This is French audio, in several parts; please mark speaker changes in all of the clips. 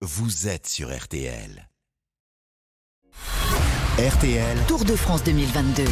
Speaker 1: vous êtes sur RTL. RTL,
Speaker 2: Tour de France 2022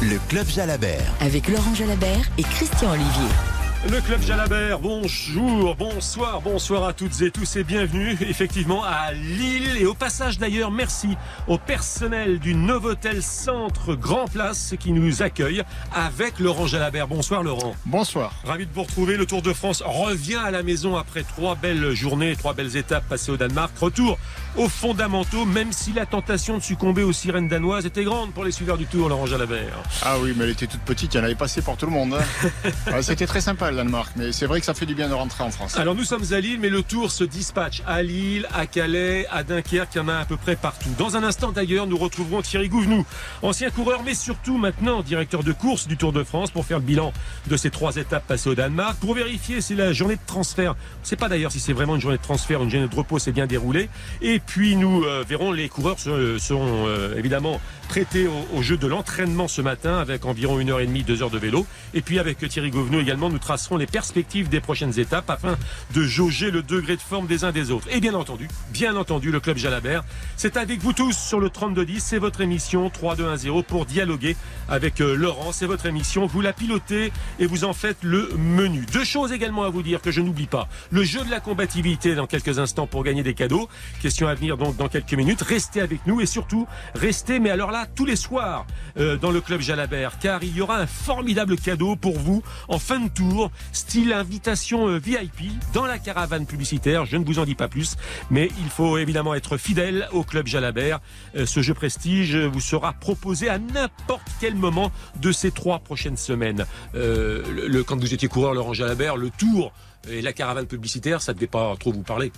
Speaker 1: le club Jalabert.
Speaker 2: avec Laurent Jalabert et Christian Olivier.
Speaker 3: Le club Jalabert, bonjour, bonsoir, bonsoir à toutes et tous et bienvenue effectivement à Lille et au passage d'ailleurs merci au personnel du Novotel Centre Grand Place qui nous accueille avec Laurent Jalabert. Bonsoir Laurent.
Speaker 4: Bonsoir.
Speaker 3: Ravi de vous retrouver. Le Tour de France revient à la maison après trois belles journées, trois belles étapes passées au Danemark. Retour aux fondamentaux, même si la tentation de succomber aux sirènes danoises était grande pour les suiveurs du Tour, Laurent Jalabert.
Speaker 4: Ah oui, mais elle était toute petite, il y en avait passé pour tout le monde. hein. Ouais, C'était très sympa le Danemark, mais c'est vrai que ça fait du bien de rentrer en France.
Speaker 3: Alors nous sommes à Lille, mais le tour se dispatche à Lille, à Calais, à Dunkerque, il y en a à peu près partout. Dans un instant d'ailleurs, nous retrouverons Thierry Gouvenou, ancien coureur, mais surtout maintenant directeur de course du Tour de France, pour faire le bilan de ces trois étapes passées au Danemark, pour vérifier si la journée de transfert, c'est pas d'ailleurs si c'est vraiment une journée de transfert, une journée de repos s'est bien déroulée. Et puis nous euh, verrons les coureurs se- seront euh, évidemment prêtés au, jeu de l'entraînement ce matin avec environ une heure et demie, deux heures de vélo. Et puis avec Thierry Gouvenou également, nous tracerons les perspectives des prochaines étapes afin de jauger le degré de forme des uns des autres. Et bien entendu, bien entendu, le club Jalabert, c'est avec vous tous sur le 3210, c'est votre émission 3210 pour dialoguer avec euh, Laurent, c'est votre émission, vous la pilotez et vous en faites le menu. Deux choses également à vous dire que je n'oublie pas. Le jeu de la combativité dans quelques instants pour gagner des cadeaux. Question à venir donc dans quelques minutes. Restez avec nous et surtout restez, mais alors là, tous les soirs euh, dans le club Jalabert, car il y aura un formidable cadeau pour vous en fin de tour, style invitation euh, VIP dans la caravane publicitaire. Je ne vous en dis pas plus, mais il faut évidemment être fidèle au club Jalabert. Euh, ce jeu prestige vous sera proposé à n'importe quel moment de ces trois prochaines semaines. Quand vous étiez coureur, Laurent Jalabert, le tour et la caravane publicitaire, ça ne devait pas trop vous parler.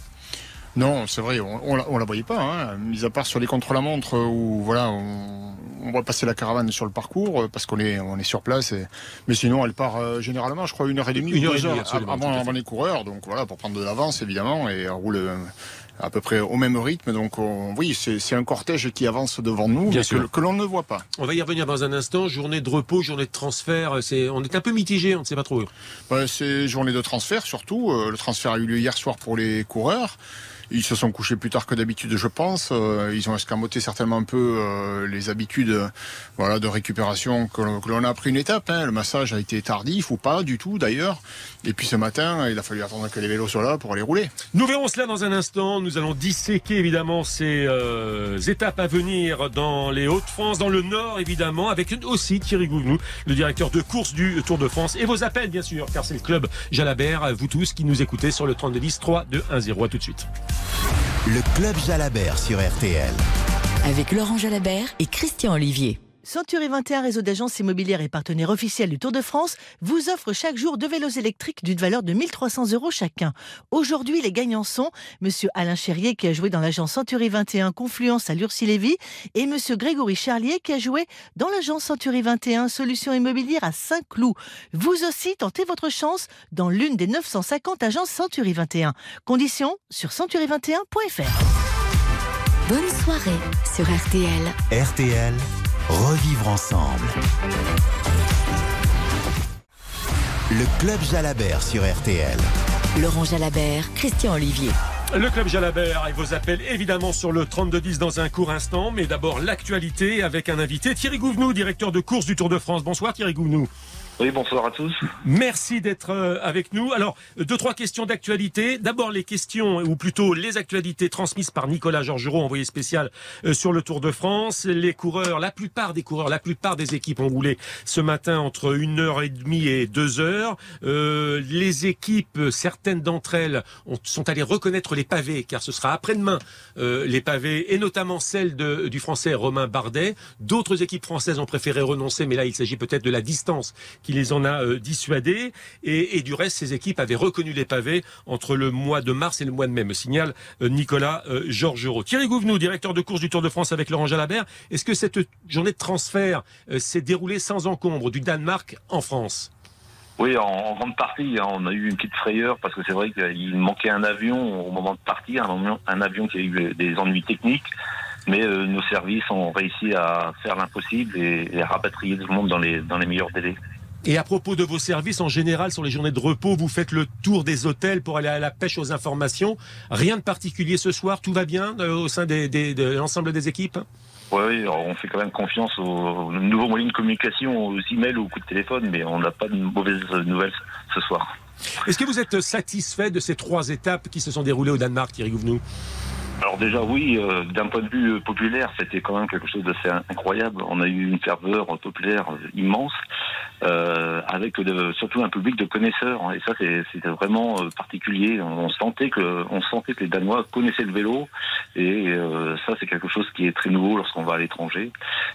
Speaker 4: Non, c'est vrai, on, on, la- on la voyait pas, hein, mis à part sur les contre-la-montre où voilà, on, on va passer la caravane sur le parcours euh, parce qu'on est, on est sur place. Et, mais sinon, elle part euh, généralement, je crois, une heure et demie,
Speaker 3: Une heure
Speaker 4: deux heures avant, les coureurs. Donc voilà, pour prendre de l'avance évidemment, et elle roule euh, à peu près au même rythme. Donc on- oui, c'est un cortège qui avance devant nous,
Speaker 3: Bien
Speaker 4: mais
Speaker 3: sûr.
Speaker 4: que, que l'on ne voit pas.
Speaker 3: On va y revenir dans un instant. Journée de repos, journée de transfert. On est un peu mitigé, on ne sait pas trop.
Speaker 4: Ouais, c'est journée de transfert surtout. Le transfert a eu lieu hier soir pour les coureurs. Ils se sont couchés plus tard que d'habitude, je pense. Euh, ils ont escamoté certainement un peu euh, les habitudes voilà, de récupération que l'on a appris une étape. hein. Le massage a été tardif ou pas du tout d'ailleurs. Et puis ce matin, il a fallu attendre que les vélos soient là pour aller rouler.
Speaker 3: Nous verrons cela dans un instant. Nous allons disséquer évidemment ces euh, étapes à venir dans les Hauts-de-France, dans le Nord évidemment, avec aussi Thierry Gouvenou, le directeur de course du Tour de France. Et vos appels bien sûr, car c'est le club Jalabert, vous tous qui nous écoutez sur le 3210 3 2 1 0. À tout de suite.
Speaker 1: Le club Jalabert sur RTL.
Speaker 2: Avec Laurent Jalabert et Christian Olivier.
Speaker 5: Century 21, réseau d'agences immobilières et partenaire officiel du Tour de France, vous offre chaque jour deux vélos électriques d'une valeur de 1300 euros chacun. Aujourd'hui, les gagnants sont Monsieur Alain Cherrier qui a joué dans l'agence Century 21 Confluence à Lurcy-Lévis et Monsieur Grégory Charlier qui a joué dans l'agence Century 21 Solutions immobilières à Saint-Cloud. Vous aussi, tentez votre chance dans l'une des 950 agences Century 21. Conditions sur century21.fr.
Speaker 2: Bonne soirée sur RTL.
Speaker 1: RTL, revivre ensemble. Le club Jalabert sur RTL.
Speaker 2: Laurent Jalabert, Christian Olivier.
Speaker 3: Le club Jalabert et vos appels évidemment sur le 3210 dans un court instant, mais d'abord l'actualité avec un invité, Thierry Gouvenou, directeur de course du Tour de France. Bonsoir Thierry Gouvenou.
Speaker 6: Oui, bonsoir à tous.
Speaker 3: Merci d'être euh, avec nous. Alors, deux, trois questions d'actualité. D'abord, les questions, ou plutôt les actualités transmises par Nicolas Georgerot, envoyé spécial euh, sur le Tour de France. Les coureurs, la plupart des coureurs, la plupart des équipes ont roulé ce matin entre une heure et demie et deux heures. Euh, les équipes, certaines d'entre elles, ont- sont allées reconnaître les pavés, car ce sera après-demain euh, les pavés, et notamment celle de, du Français Romain Bardet. D'autres équipes françaises ont préféré renoncer, mais là, il s'agit peut-être de la distance les en a euh, dissuadés. Et, du reste, ces équipes avaient reconnu les pavés entre le mois de mars et le mois de mai, me signale euh, Nicolas euh, Georgerot. Thierry Gouvenou, directeur de course du Tour de France avec Laurent Jalabert. Est-ce que cette journée de transfert s'est déroulée sans encombre du Danemark en France?
Speaker 6: Oui, en, grande partie, hein, on a eu une petite frayeur parce que c'est vrai qu'il manquait un avion au moment de partir, un avion, qui a eu des ennuis techniques. Mais nos services ont réussi à faire l'impossible et, et à rapatrier tout le monde dans les, dans les meilleurs délais.
Speaker 3: Et à propos de vos services, en général, sur les journées de repos, vous faites le tour des hôtels pour aller à la pêche aux informations. Rien de particulier ce soir, tout va bien euh, au sein de l'ensemble des équipes?
Speaker 6: Oui, on fait quand même confiance aux, nouveaux moyens de communication, aux emails ou aux coups de téléphone, mais on n'a pas de mauvaises nouvelles ce soir.
Speaker 3: Est-ce que vous êtes satisfait de ces trois étapes qui se sont déroulées au Danemark, Thierry Gouvenou?
Speaker 6: Alors déjà oui, euh, d'un point de vue euh, populaire, c'était quand même quelque chose d'assez incroyable. On a eu une ferveur populaire euh, avec surtout un public de connaisseurs. Et ça, c'était vraiment particulier. On sentait que, on sentait que les Danois connaissaient le vélo, et ça, c'est quelque chose qui est très nouveau lorsqu'on va à l'étranger.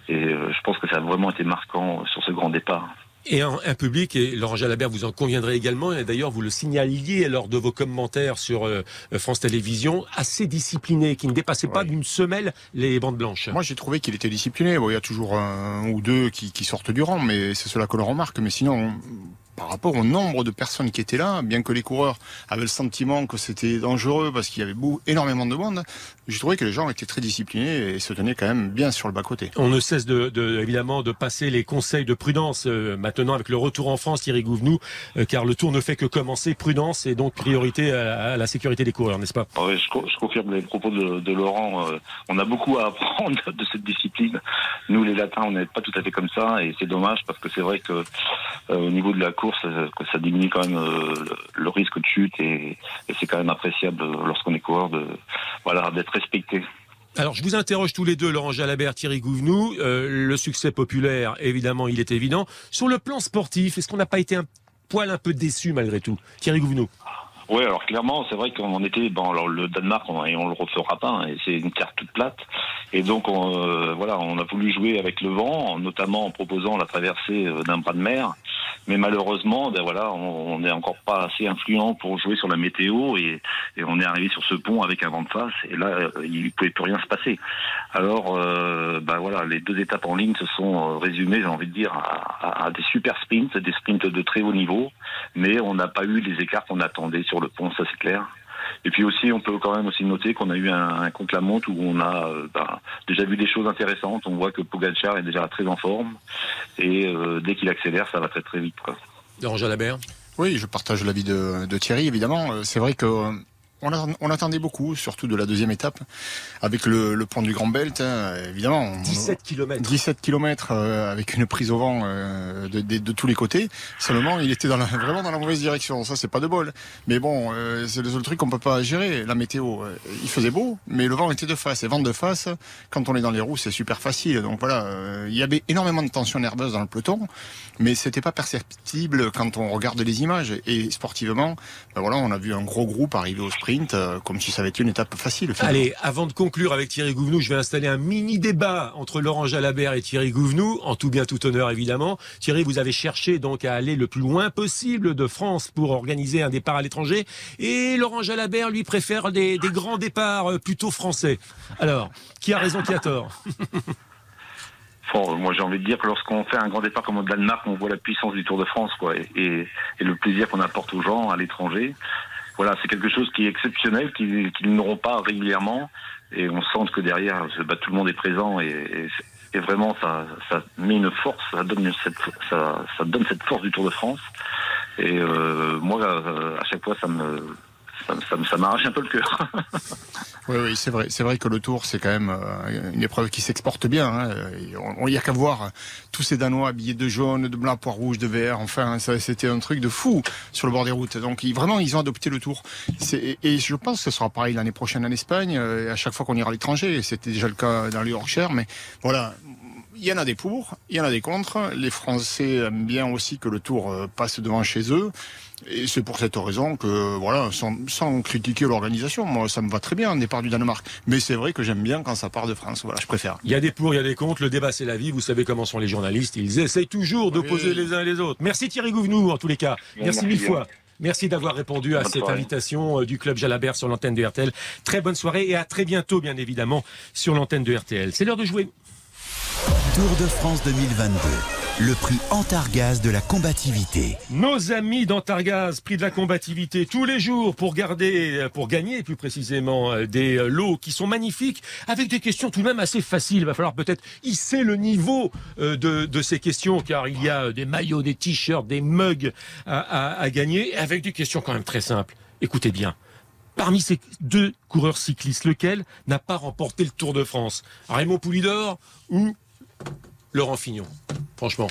Speaker 6: Et je pense que ça a vraiment été marquant sur ce grand départ.
Speaker 3: Et un, public, et Laurent Jalabert, vous en conviendrez également, et d'ailleurs vous le signaliez lors de vos commentaires sur euh, France Télévisions, assez discipliné, qui ne dépassait pas d'une semelle les bandes blanches.
Speaker 4: Moi j'ai trouvé qu'il était discipliné. Bon, il y a toujours un ou deux qui, qui sortent du rang, mais c'est cela que l'on remarque. Mais sinon, par rapport au nombre de personnes qui étaient là, bien que les coureurs avaient le sentiment que c'était dangereux parce qu'il y avait énormément de monde, j'ai trouvé que les gens étaient très disciplinés et se tenaient quand même bien sur le bas-côté.
Speaker 3: On ne cesse de, évidemment de passer les conseils de prudence euh, maintenant avec le retour en France, Thierry Gouvenou, euh, car le tour ne fait que commencer. Prudence et donc priorité à, la sécurité des coureurs, n'est-ce pas?
Speaker 6: Oui, je, confirme les propos de, Laurent. Euh, on a beaucoup à apprendre de cette discipline. Nous, les Latins, on n'est pas tout à fait comme ça et c'est dommage parce que c'est vrai que au niveau de la course, euh, que ça diminue quand même euh, le risque de chute et, c'est quand même appréciable lorsqu'on est coureur de voilà d'être respecté.
Speaker 3: Alors, je vous interroge tous les deux, Laurent Jalabert, Thierry Gouvenou. Euh, le succès populaire, évidemment, il est évident. Sur le plan sportif, est-ce qu'on n'a pas été un poil un peu déçu malgré tout? Thierry Gouvenou
Speaker 6: oui, alors clairement, c'est vrai qu'on était, bon, alors le Danemark, on, et on le refera pas, hein, et c'est une carte toute plate. Et donc, on, voilà, on a voulu jouer avec le vent, notamment en proposant la traversée d'un bras de mer. Mais malheureusement, ben voilà, on n'est encore pas assez influent pour jouer sur la météo et, on est arrivé sur ce pont avec un vent de face et là, euh, il pouvait plus rien se passer. Alors, euh, ben voilà, les deux étapes en ligne se sont euh, résumées, j'ai envie de dire, à, des super sprints, des sprints de très haut niveau, mais on n'a pas eu les écarts qu'on attendait le pont, ça c'est clair. Et puis aussi, on peut quand même aussi noter qu'on a eu un, un compte la montre où on a euh, bah, déjà vu des choses intéressantes. On voit que Pogacar est déjà très en forme et euh, dès qu'il accélère, ça va très très vite. Quoi.
Speaker 3: Jalabert?
Speaker 4: Oui, je partage l'avis de, de Thierry, évidemment. Euh, c'est vrai que on, attendait beaucoup, surtout de la deuxième étape, avec le, pont du Grand Belt, hein, évidemment.
Speaker 3: 17 km.
Speaker 4: 17 km avec une prise au vent euh, de, tous les côtés. Seulement, il était dans vraiment dans la mauvaise direction. Ça, c'est pas de bol. Mais bon, euh, c'est le seul truc qu'on peut pas gérer. La météo, euh, il faisait beau, mais le vent était de face. Et vent de face, quand on est dans les roues, c'est super facile. Donc voilà, il y avait énormément de tension nerveuse dans le peloton, mais c'était pas perceptible quand on regarde les images. Et sportivement, ben voilà, on a vu un gros groupe arriver au sprint euh, comme si ça avait été une étape facile.
Speaker 3: Allez, avant de conclure avec Thierry Gouvenou, je vais installer un mini débat entre Laurent Jalabert et Thierry Gouvenou, en tout bien tout honneur évidemment. Thierry, vous avez cherché donc à aller le plus loin possible de France pour organiser un départ à l'étranger, et Laurent Jalabert lui préfère des, grands départs euh, plutôt français. Alors, qui a raison, qui a tort?
Speaker 6: Moi j'ai envie de dire que lorsqu'on fait un grand départ comme au Danemark, on voit la puissance du Tour de France, quoi, et le plaisir qu'on apporte aux gens à l'étranger voilà, c'est quelque chose qui est exceptionnel, qu'ils n'auront pas régulièrement. Et on sent que derrière, bah, tout le monde est présent et, vraiment, ça, ça, met une force, ça donne cette, ça, ça donne cette force du Tour de France. Et euh, moi, à chaque fois, ça me, ça, m'arrache un peu le cœur.
Speaker 4: oui, oui, c'est vrai. C'est vrai que le Tour, c'est quand même euh, une épreuve qui s'exporte bien. Hein. On n'y a qu'à voir tous ces Danois habillés de jaune, de blanc, poire rouge, de vert. Enfin, c'était un truc de fou sur le bord des routes. Donc, vraiment, ils ont adopté le Tour. Et je pense que ce sera pareil l'année prochaine en Espagne. Euh, à chaque fois qu'on ira à l'étranger, c'était déjà le cas dans le Yorkshire. Mais voilà, il y en a des pour, il y en a des contre. Les Français aiment bien aussi que le Tour euh, passe devant chez eux. Et c'est pour cette raison que, voilà, sans, critiquer l'organisation, moi, ça me va très bien, un départ du Danemark. Mais c'est vrai que j'aime bien quand ça part de France. Voilà, je préfère.
Speaker 3: Il y a des pour, il y a des contre. Le débat, c'est la vie. Vous savez comment sont les journalistes. Ils essayent toujours d'opposer les uns et les autres. Merci Thierry Gouvenou, en tous les cas. Merci, mille fois. Merci d'avoir répondu à cette invitation euh, du club Jalabert sur l'antenne de RTL. Très bonne soirée et à très bientôt, bien évidemment, sur l'antenne de RTL. C'est l'heure de jouer.
Speaker 1: Tour de France 2022. Le prix Antargaz de la combativité.
Speaker 3: Nos amis d'Antargaz, prix de la combativité tous les jours pour garder, pour gagner plus précisément euh, des euh, lots qui sont magnifiques avec des questions tout de même assez faciles. Il va falloir peut-être hisser le niveau euh, de, ces questions car il y a des maillots, des t-shirts, des mugs à, à, à gagner avec des questions quand même très simples. Écoutez bien. Parmi ces deux coureurs cyclistes, lequel n'a pas remporté le Tour de France? Raymond Poulidor ou Laurent Fignon Franchement.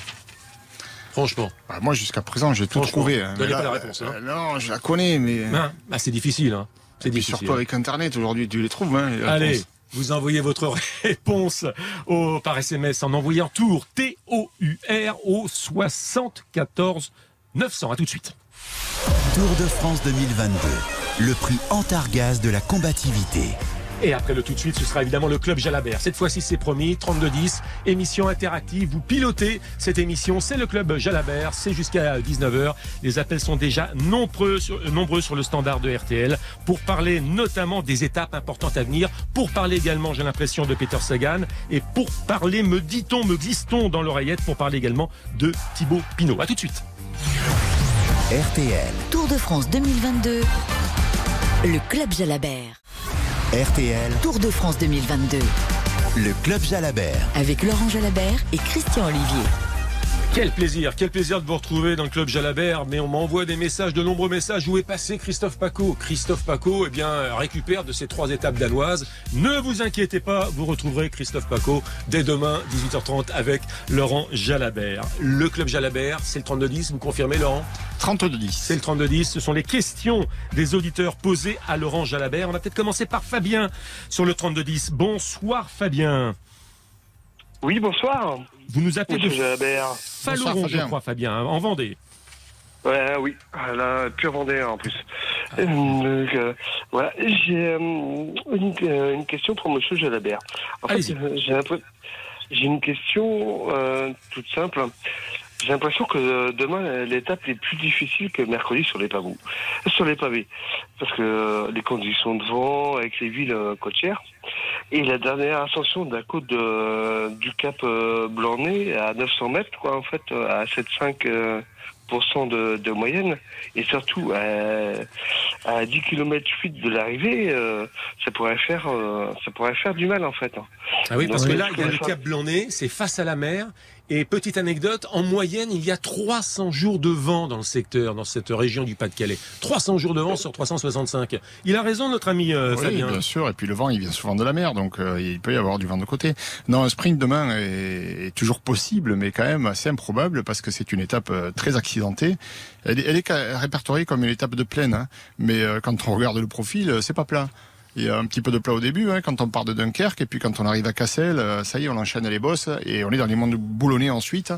Speaker 3: Franchement.
Speaker 4: Bah, moi, jusqu'à présent, j'ai tout trouvé.
Speaker 3: Hein. Donnez pas la réponse. Hein.
Speaker 4: Euh, non, je la connais, mais.
Speaker 3: Ah, bah, c'est difficile. Hein.
Speaker 4: C'est difficile. Surtout avec Internet, aujourd'hui, tu les trouves. Hein,
Speaker 3: Allez. Vous envoyez votre réponse au, par SMS en envoyant tour T-O-U-R au 74 900. À tout de suite.
Speaker 1: Tour de France 2022 le prix Antargaz de la combativité.
Speaker 3: Et après le tout de suite, ce sera évidemment le Club Jalabert. Cette fois-ci, c'est promis, 32-10, émission interactive. Vous pilotez cette émission, c'est le Club Jalabert, c'est jusqu'à 19h. Les appels sont déjà nombreux sur, nombreux sur le standard de RTL pour parler notamment des étapes importantes à venir, pour parler également, j'ai l'impression, de Peter Sagan, et pour parler, me dit-on, me glisse-t-on dans l'oreillette, pour parler également de Thibaut Pinot. A tout de suite.
Speaker 1: RTL.
Speaker 2: Tour de France 2022. Le Club Jalabert.
Speaker 1: RTL.
Speaker 2: Tour de France 2022.
Speaker 1: Le Club Jalabert.
Speaker 2: Avec Laurent Jalabert et Christian Olivier.
Speaker 3: Quel plaisir, quel plaisir de vous retrouver dans le club Jalabert. Mais on m'envoie des messages, de nombreux messages. Où est passé Christophe Paco Christophe Paco, eh bien, récupère de ces trois étapes danoises. Ne vous inquiétez pas, vous retrouverez Christophe Paco dès demain, 18h30, avec Laurent Jalabert. Le club Jalabert, c'est le 32-10, vous confirmez, Laurent?
Speaker 4: 32-10.
Speaker 3: C'est le 32-10. Ce sont les questions des auditeurs posées à Laurent Jalabert. On va peut-être commencer par Fabien sur le 32-10. Bonsoir, Fabien.
Speaker 7: Oui, bonsoir.
Speaker 3: Vous nous appelez
Speaker 7: Monsieur
Speaker 3: de
Speaker 7: Jalabert.
Speaker 3: Je crois, Fabien, hein, en Vendée.
Speaker 7: Ouais, oui, là, pure Vendée en plus. Euh, donc, euh, voilà, j'ai euh, une, euh, une question pour Monsieur Jalabert. En fait, euh, j'ai l'impression- j'ai une question euh, toute simple. J'ai l'impression que euh, demain l'étape est plus difficile que mercredi sur les pavés. Sur les pavés, parce que euh, les conditions de vent avec les villes euh, côtières et la dernière ascension de la côte de- du Cap Blanc-Nez à 900 mètres, quoi, en fait, à 7,5 euh, pourcent de, de moyenne et surtout à, à 10 km 8 de l'arrivée, euh, ça pourrait faire euh, ça pourrait faire du mal en fait. hein.
Speaker 3: Ah oui, parce
Speaker 7: Donc,
Speaker 3: que là, il y a le Cap Blanc-Nez, c'est face à la mer. Et petite anecdote, en moyenne, il y a 300 jours de vent dans le secteur, dans cette région du Pas-de-Calais. 300 jours de vent sur 365. Il a raison, notre ami euh,
Speaker 4: Oui,
Speaker 3: Fabien.
Speaker 4: bien sûr. Et puis le vent, il vient souvent de la mer, donc euh, il peut y avoir du vent de côté. Non, un sprint demain est, est toujours possible, mais quand même assez improbable parce que c'est une étape euh, très accidentée. Elle est, elle est ca- répertoriée comme une étape de plaine, hein. mais euh, quand on regarde le profil, c'est pas plat. Il y a un petit peu de plat au début, hein, quand on part de Dunkerque, et puis quand on arrive à Cassel, euh, ça y est, on enchaîne les bosses, et on est dans les mondes boulonnais ensuite.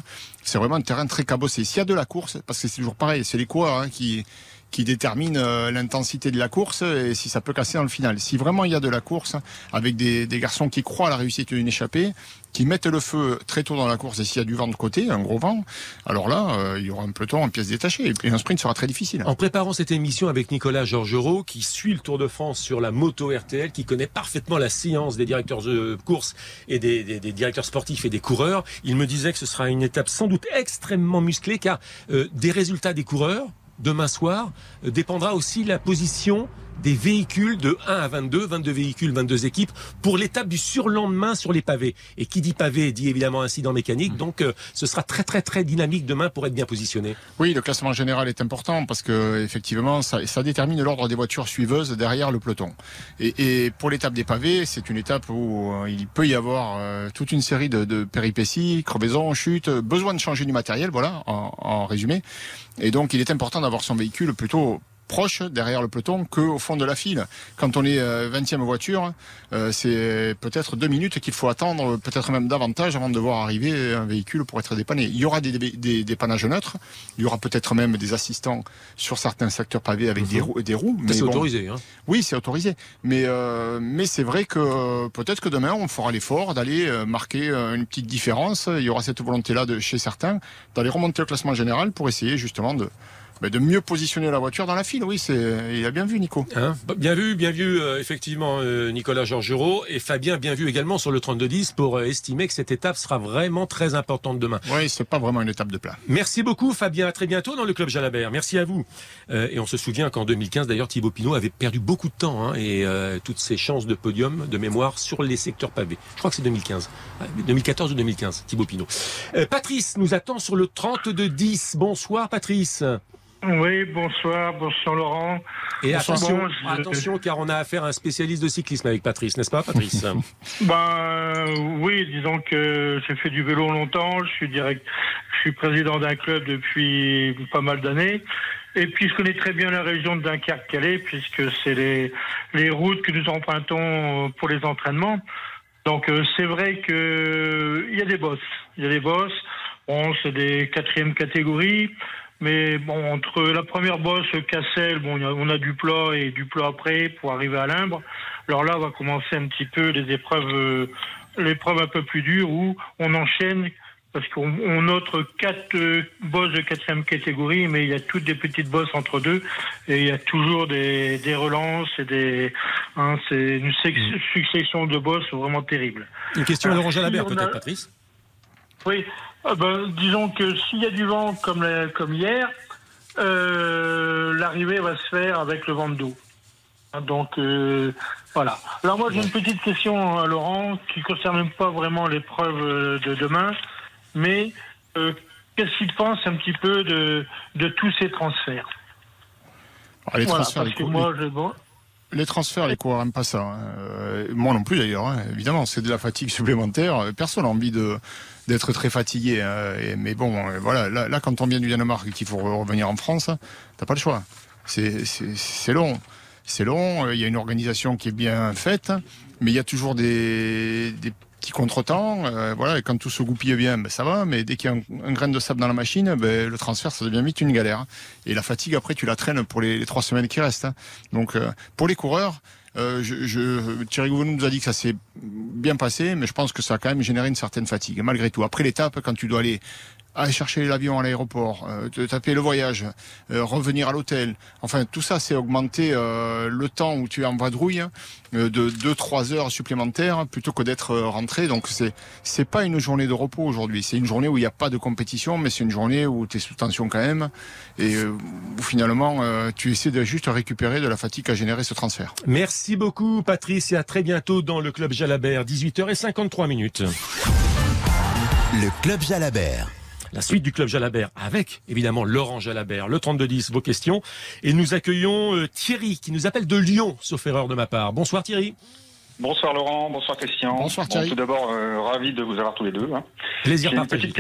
Speaker 4: C'est vraiment un terrain très cabossé. S'il y a de la course, parce que c'est toujours pareil, c'est les coureurs hein, qui qui déterminent euh, l'intensité de la course et si ça peut casser dans le final. Si vraiment il y a de la course, avec des, garçons qui croient à la réussite d'une échappée, qui mettent le feu très tôt dans la course, et s'il y a du vent de côté, un gros vent, alors là, euh, il y aura un peloton en pièces détachées, et un sprint sera très difficile.
Speaker 3: En préparant cette émission avec Nicolas Georgerot, qui suit le Tour de France sur la moto RTL, qui connaît parfaitement la science des directeurs de course et des directeurs sportifs et des coureurs, il me disait que ce sera une étape sans doute extrêmement musclée, car euh, des résultats des coureurs, demain soir, dépendra aussi la position des véhicules de 1 à 22, 22 véhicules, 22 équipes, pour l'étape du surlendemain sur les pavés. Et qui dit pavé dit évidemment incident mécanique, donc euh, ce sera très très très dynamique demain pour être bien positionné.
Speaker 4: Oui, le classement général est important parce que effectivement, ça, ça détermine l'ordre des voitures suiveuses derrière le peloton. Et, et pour l'étape des pavés, c'est une étape où euh, il peut y avoir euh, toute une série de, de péripéties, crevaisons, chutes, besoin de changer du matériel, voilà, en, en résumé. Et donc, il est important d'avoir son véhicule plutôt proche derrière le peloton qu'au fond de la file. Quand on est euh, 20e voiture, euh, c'est peut-être deux minutes qu'il faut attendre, peut-être même davantage avant de voir arriver un véhicule pour être dépanné. Il y aura des, des, dépannages neutres, il y aura peut-être même des assistants sur certains secteurs pavés avec des, roues, des roues.
Speaker 3: Ça, C'est
Speaker 4: bon,
Speaker 3: autorisé. Hein.
Speaker 4: oui, c'est autorisé. Mais, euh, mais c'est vrai que euh, peut-être que demain, on fera l'effort d'aller euh, marquer euh, une petite différence. Il y aura cette volonté-là de, chez certains d'aller remonter le classement général pour essayer justement de, ben, de mieux positionner la voiture dans la file. Oui, c'est, il a bien vu, Nico.
Speaker 3: Hein bien vu, bien vu, euh, effectivement, euh, Nicolas Georgerot et Fabien, bien vu également sur le 32-10 pour euh, estimer que cette étape sera vraiment très importante demain.
Speaker 4: Oui, c'est pas vraiment une étape de plat.
Speaker 3: Merci beaucoup, Fabien. À très bientôt dans le club Jalabert. Merci à vous. et on se souvient qu'en 2015, d'ailleurs, Thibaut Pinot avait perdu beaucoup de temps hein, et toutes ses chances de podium de mémoire sur les secteurs pavés. Je crois que c'est 2015, 2014 ou 2015, Thibaut Pinot. Patrice nous attend sur le 32-10. Bonsoir, Patrice.
Speaker 8: Oui, bonsoir, bonsoir Laurent.
Speaker 3: Et attention, attention, car on a affaire à un spécialiste de cyclisme avec Patrice, n'est-ce pas, Patrice
Speaker 8: Ben oui, disons que j'ai fait du vélo longtemps. Je suis direct, je suis président d'un club depuis pas mal d'années. Et puis je connais très bien la région de Dunkerque-Calais, puisque c'est les, les routes que nous empruntons pour les entraînements. Donc euh, c'est vrai que il y a des bosses, il y a des bosses. Bon, c'est des quatrièmes catégories. Mais bon, entre la première bosse, Cassel, bon, on a du plat et du plat après pour arriver à Limbre. Alors là, on va commencer un petit peu les épreuves, euh, l'épreuve un peu plus dure où on enchaîne parce qu'on note quatre euh, bosses de quatrième catégorie, mais il y a toutes des petites bosses entre deux, et il y a toujours des, des relances et des, hein, c'est une mm. succession de bosses vraiment terrible.
Speaker 3: Une question à Laurent Jalabert, peut-être, Patrice.
Speaker 8: Oui, ah ben, disons que s'il y a du vent comme, comme hier, euh, l'arrivée va se faire avec le vent de dos. Donc euh, voilà. Alors moi j'ai une petite question à Laurent qui ne concerne pas vraiment l'épreuve euh, de demain, mais qu'est-ce qu'il pense un petit peu de, de tous ces transferts?
Speaker 4: Les transferts, les, moi, les transferts, les coureurs n'aiment pas ça. Hein. moi non plus d'ailleurs, hein. évidemment, c'est de la fatigue supplémentaire. Personne n'a envie d'être très fatigué. Hein. mais bon, euh, voilà, là, quand on vient du Danemark et qu'il faut revenir en France, t'as pas le choix. C'est long. C'est long, euh, il y a une organisation qui est bien faite, mais il y a toujours des, petits contretemps. Euh, voilà, et quand tout se goupille bien, ben, ça va, mais dès qu'il y a un, grain de sable dans la machine, ben, le transfert, ça devient vite une galère. Et la fatigue, après, tu la traînes pour les, trois semaines qui restent. Hein. Donc, pour les coureurs, euh, je, je, Thierry Gouvenou nous a dit que ça s'est bien passé, mais je pense que ça a quand même généré une certaine fatigue, malgré tout. Après l'étape, quand tu dois aller aller chercher l'avion à l'aéroport, euh, taper le voyage, euh, revenir à l'hôtel. Enfin, tout ça, c'est augmenter euh, le temps où tu es en vadrouille de 2-3 heures supplémentaires plutôt que d'être rentré. Donc, c'est c'est pas une journée de repos aujourd'hui. C'est une journée où il n'y a pas de compétition, mais c'est une journée où tu es sous tension quand même et où finalement, tu essaies de juste récupérer de la fatigue à générer ce transfert.
Speaker 3: Merci beaucoup, Patrice, et à très bientôt dans le Club Jalabert, 18h53 minutes.
Speaker 1: Le Club Jalabert
Speaker 3: la suite du club Jalabert avec évidemment Laurent Jalabert, le 32-10, vos questions. Et nous accueillons euh, Thierry qui nous appelle de Lyon, sauf erreur de ma part. Bonsoir Thierry.
Speaker 9: Bonsoir Laurent, bonsoir Christian.
Speaker 4: Bonsoir Thierry.
Speaker 9: tout d'abord, euh, ravi de vous avoir tous les deux. Hein.
Speaker 3: Plaisir
Speaker 9: partagé.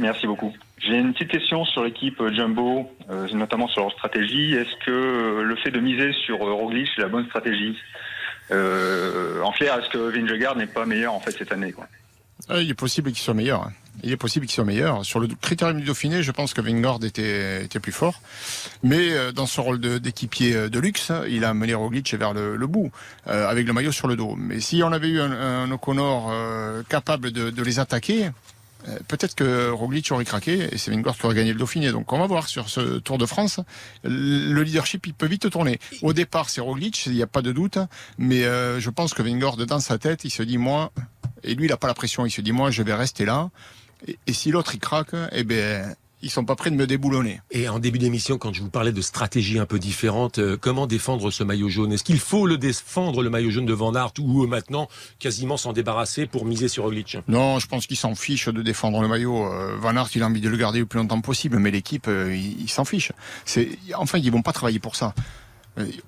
Speaker 9: Merci beaucoup. J'ai une petite question sur l'équipe Jumbo, euh, notamment sur leur stratégie. Est-ce que le fait de miser sur Roglic est la bonne stratégie? En clair, est-ce que Vingegaard n'est pas meilleur en fait cette année quoi?
Speaker 4: Il est possible qu'il soit meilleur. Il est possible qu'il soit meilleur. Sur le critérium du Dauphiné, je pense que Vingord était, était plus fort. Mais euh, dans ce rôle d'équipier euh, de, luxe, il a mené Roglic vers le, le bout, euh, avec le maillot sur le dos. Mais si on avait eu un, un O'Connor capable de, de, les attaquer, peut-être que Roglic aurait craqué et c'est Vingord qui aurait gagné le Dauphiné. Donc on va voir sur ce Tour de France. Le leadership, il peut vite tourner. Au départ, c'est Roglic, il n'y a pas de doute. Mais je pense que Vingord, dans sa tête, il se dit, moi... Et lui, il n'a pas la pression. Il se dit, moi, je vais rester là. Et, si l'autre il craque, eh ben ils sont pas prêts de me déboulonner.
Speaker 3: Et en début d'émission, quand je vous parlais de stratégie un peu différente, euh, comment défendre ce maillot jaune? Est-ce qu'il faut le défendre, le maillot jaune de Van Aert, ou euh, maintenant quasiment s'en débarrasser pour miser sur Roglic
Speaker 4: Non, je pense qu'il s'en fiche de défendre le maillot. Euh, Van Aert, il a envie de le garder le plus longtemps possible, mais l'équipe, il, s'en fiche. C'est, enfin, ils vont pas travailler pour ça.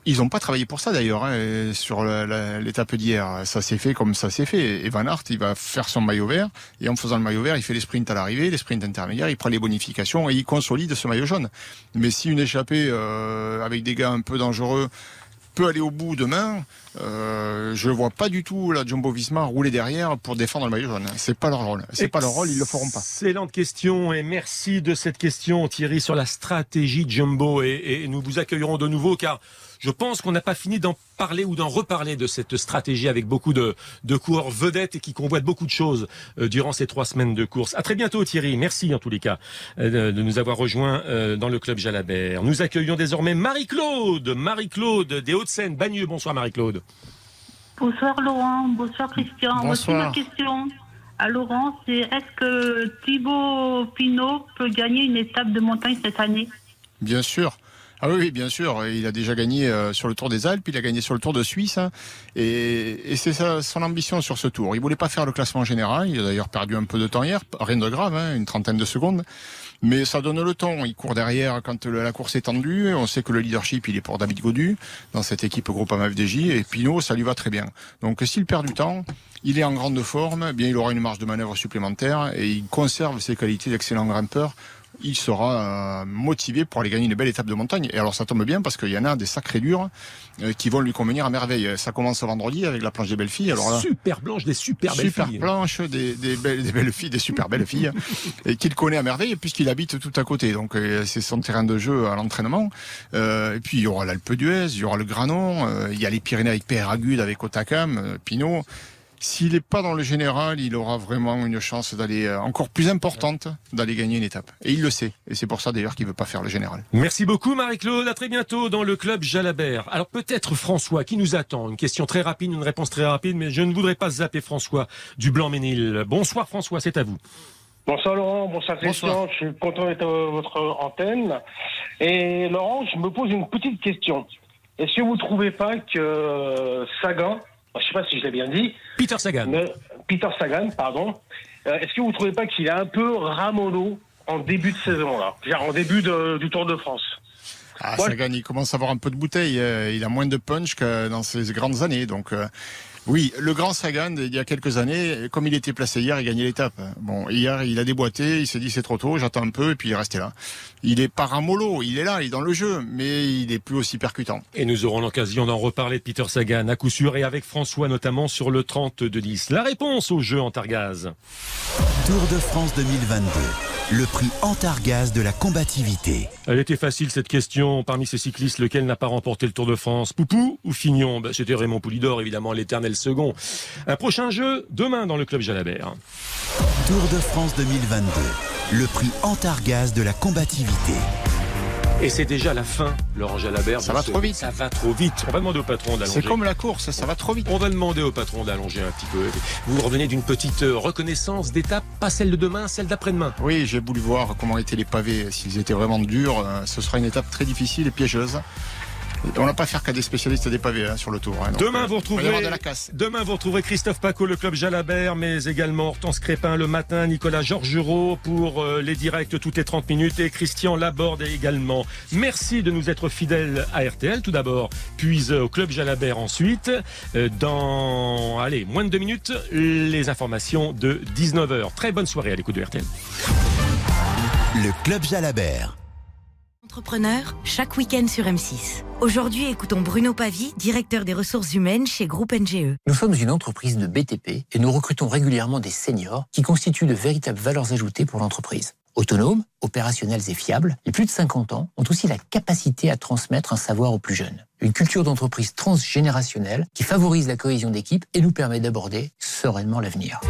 Speaker 4: Ils n'ont pas travaillé pour ça d'ailleurs hein, sur l'étape d'hier. Ça s'est fait comme ça s'est fait. Et Van Aert, il va faire son maillot vert et en faisant le maillot vert, il fait les sprints à l'arrivée, les sprints intermédiaires, il prend les bonifications et il consolide ce maillot jaune. Mais si une échappée euh, avec des gars un peu dangereux peut aller au bout demain, euh, je vois pas du tout la Jumbo Visma rouler derrière pour défendre le maillot jaune. C'est pas leur rôle. C'est pas leur rôle, ils le feront pas.
Speaker 3: Excellente question et merci de cette question Thierry sur la stratégie Jumbo et, et nous vous accueillerons de nouveau car Je pense qu'on n'a pas fini d'en parler ou d'en reparler de cette stratégie avec beaucoup de, de coureurs vedettes et qui convoitent beaucoup de choses euh, durant ces trois semaines de course. À très bientôt Thierry. Merci en tous les cas euh, de nous avoir rejoints euh, dans le club Jalabert. Nous accueillons désormais Marie-Claude. Marie-Claude des Hauts-de-Seine, Bagneux. Bonsoir Marie-Claude.
Speaker 10: Bonsoir Laurent, bonsoir Christian. Voici ma question à Laurent, c'est est-ce que Thibaut Pinot peut gagner une étape de montagne cette année?
Speaker 4: Bien sûr. Ah oui, bien sûr. Il a déjà gagné euh, sur le Tour des Alpes, il a gagné sur le Tour de Suisse. Hein. et, c'est son ambition sur ce tour. Il voulait pas faire le classement général. Il a d'ailleurs perdu un peu de temps hier. Rien de grave, hein, une trentaine de secondes. Mais ça donne le temps. Il court derrière quand la course est tendue. On sait que le leadership, il est pour David Godu dans cette équipe Groupama FDJ. Et Pinot, ça lui va très bien. Donc s'il perd du temps, il est en grande forme. Bien, il aura une marge de manœuvre supplémentaire et il conserve ses qualités d'excellent grimpeur il sera euh, motivé pour aller gagner une belle étape de montagne. Et alors ça tombe bien parce qu'il y en a des sacrés durs euh, qui vont lui convenir à merveille. Ça commence vendredi avec la planche des belles filles. Alors
Speaker 3: super planche des super belles
Speaker 4: super
Speaker 3: filles.
Speaker 4: planche des, des, belles, des belles filles, des super belles filles, et qu'il connaît à merveille puisqu'il habite tout à côté. Donc euh, c'est son terrain de jeu à l'entraînement. et puis il y aura l'Alpe d'Huez, il y aura le Granon, il y a les Pyrénées avec Péragude, avec Otakam, Pinot. S'il n'est pas dans le général, il aura vraiment une chance d'aller euh, encore plus importante d'aller gagner une étape. Et il le sait. Et c'est pour ça d'ailleurs qu'il veut pas faire le général.
Speaker 3: Merci beaucoup Marie-Claude. À très bientôt dans le club Jalabert. Alors peut-être François qui nous attend. Une question très rapide, une réponse très rapide, mais je ne voudrais pas zapper François du Blanc-Ménil. Bonsoir François, c'est à vous.
Speaker 11: Bonsoir Laurent, bonsoir Christian, je suis content d'être à votre antenne. Et Laurent, je me pose une petite question. Est-ce que vous ne trouvez pas que Sagan je ne sais pas si je l'ai bien dit.
Speaker 3: Peter Sagan.
Speaker 11: Peter Sagan, pardon. Euh, est-ce que vous ne trouvez pas qu'il est un peu ramolo en début de saison, là? En début du Tour de France
Speaker 4: ah, Sagan, il commence à avoir un peu de bouteille. Euh, il a moins de punch que dans ses grandes années. Donc, euh, oui, le grand Sagan, il y a quelques années, comme il était placé hier, il gagnait l'étape. Bon, hier, il a déboîté, il s'est dit c'est trop tôt, j'attends un peu, et puis il est resté là. Il est paramolo, il est là, il est dans le jeu, mais il est plus aussi percutant.
Speaker 3: Et nous aurons l'occasion d'en reparler de Peter Sagan, à coup sûr, et avec François notamment sur le 30 de Nice. La réponse au jeu en Targaz.
Speaker 1: Tour de France 2022 le prix Antargaz de la combativité.
Speaker 3: Elle était facile cette question. Parmi ces cyclistes, lequel n'a pas remporté le Tour de France? Poupou ou Fignon? Ben, C'était Raymond Poulidor, évidemment, l'éternel second. Un prochain jeu demain dans le club Jalabert.
Speaker 1: Tour de France 2022, le prix Antargaz de la combativité.
Speaker 3: Et c'est déjà la fin, Laurent Jalabert.
Speaker 4: Ça va trop vite.
Speaker 3: Ça va trop vite. On va demander au patron d'allonger.
Speaker 4: C'est comme la course, ça va trop vite.
Speaker 3: On va demander au patron d'allonger un petit peu. Vous revenez d'une petite euh, reconnaissance d'étape, pas celle de demain, celle d'après-demain.
Speaker 4: Oui, j'ai voulu voir comment étaient les pavés, s'ils étaient vraiment durs. Euh, ce sera une étape très difficile et piégeuse. On n'a pas faire qu'à des spécialistes des pavés hein, sur le tour. Hein,
Speaker 3: demain, vous retrouverez, demain, vous retrouverez Christophe Paco, le club Jalabert, mais également Hortense Crépin le matin, Nicolas Georgerot pour euh, les directs toutes les 30 minutes et Christian Laborde également. Merci de nous être fidèles à RTL tout d'abord, puis euh, au club Jalabert ensuite. Euh, dans, allez, moins de deux minutes, les informations de 19h. Très bonne soirée à l'écoute de RTL.
Speaker 1: Le club Jalabert.
Speaker 2: Entrepreneur, chaque week-end sur M6. Aujourd'hui, écoutons Bruno Pavie, directeur des ressources humaines chez Groupe NGE.
Speaker 12: Nous sommes une entreprise de BTP et nous recrutons régulièrement des seniors qui constituent de véritables valeurs ajoutées pour l'entreprise. Autonomes, opérationnels et fiables, les plus de 50 ans ont aussi la capacité à transmettre un savoir aux plus jeunes. Une culture d'entreprise transgénérationnelle qui favorise la cohésion d'équipe et nous permet d'aborder sereinement l'avenir.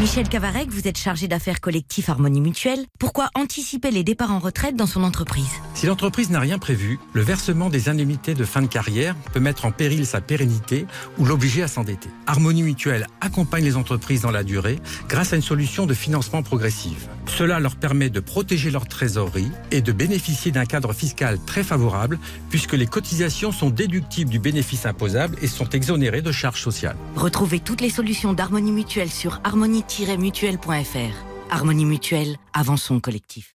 Speaker 2: Michel Cavarec, vous êtes chargé d'affaires collectives Harmonie Mutuelle. Pourquoi anticiper les départs en retraite dans son entreprise?
Speaker 13: Si l'entreprise n'a rien prévu, le versement des indemnités de fin de carrière peut mettre en péril sa pérennité ou l'obliger à s'endetter. Harmonie Mutuelle accompagne les entreprises dans la durée grâce à une solution de financement progressive. Cela leur permet de protéger leur trésorerie et de bénéficier d'un cadre fiscal très favorable puisque les cotisations sont déductibles du bénéfice imposable et sont exonérées de charges sociales.
Speaker 2: Retrouvez toutes les solutions d'Harmonie Mutuelle sur harmonie-mutuelle.fr. Harmonie Mutuelle, avançons collectif.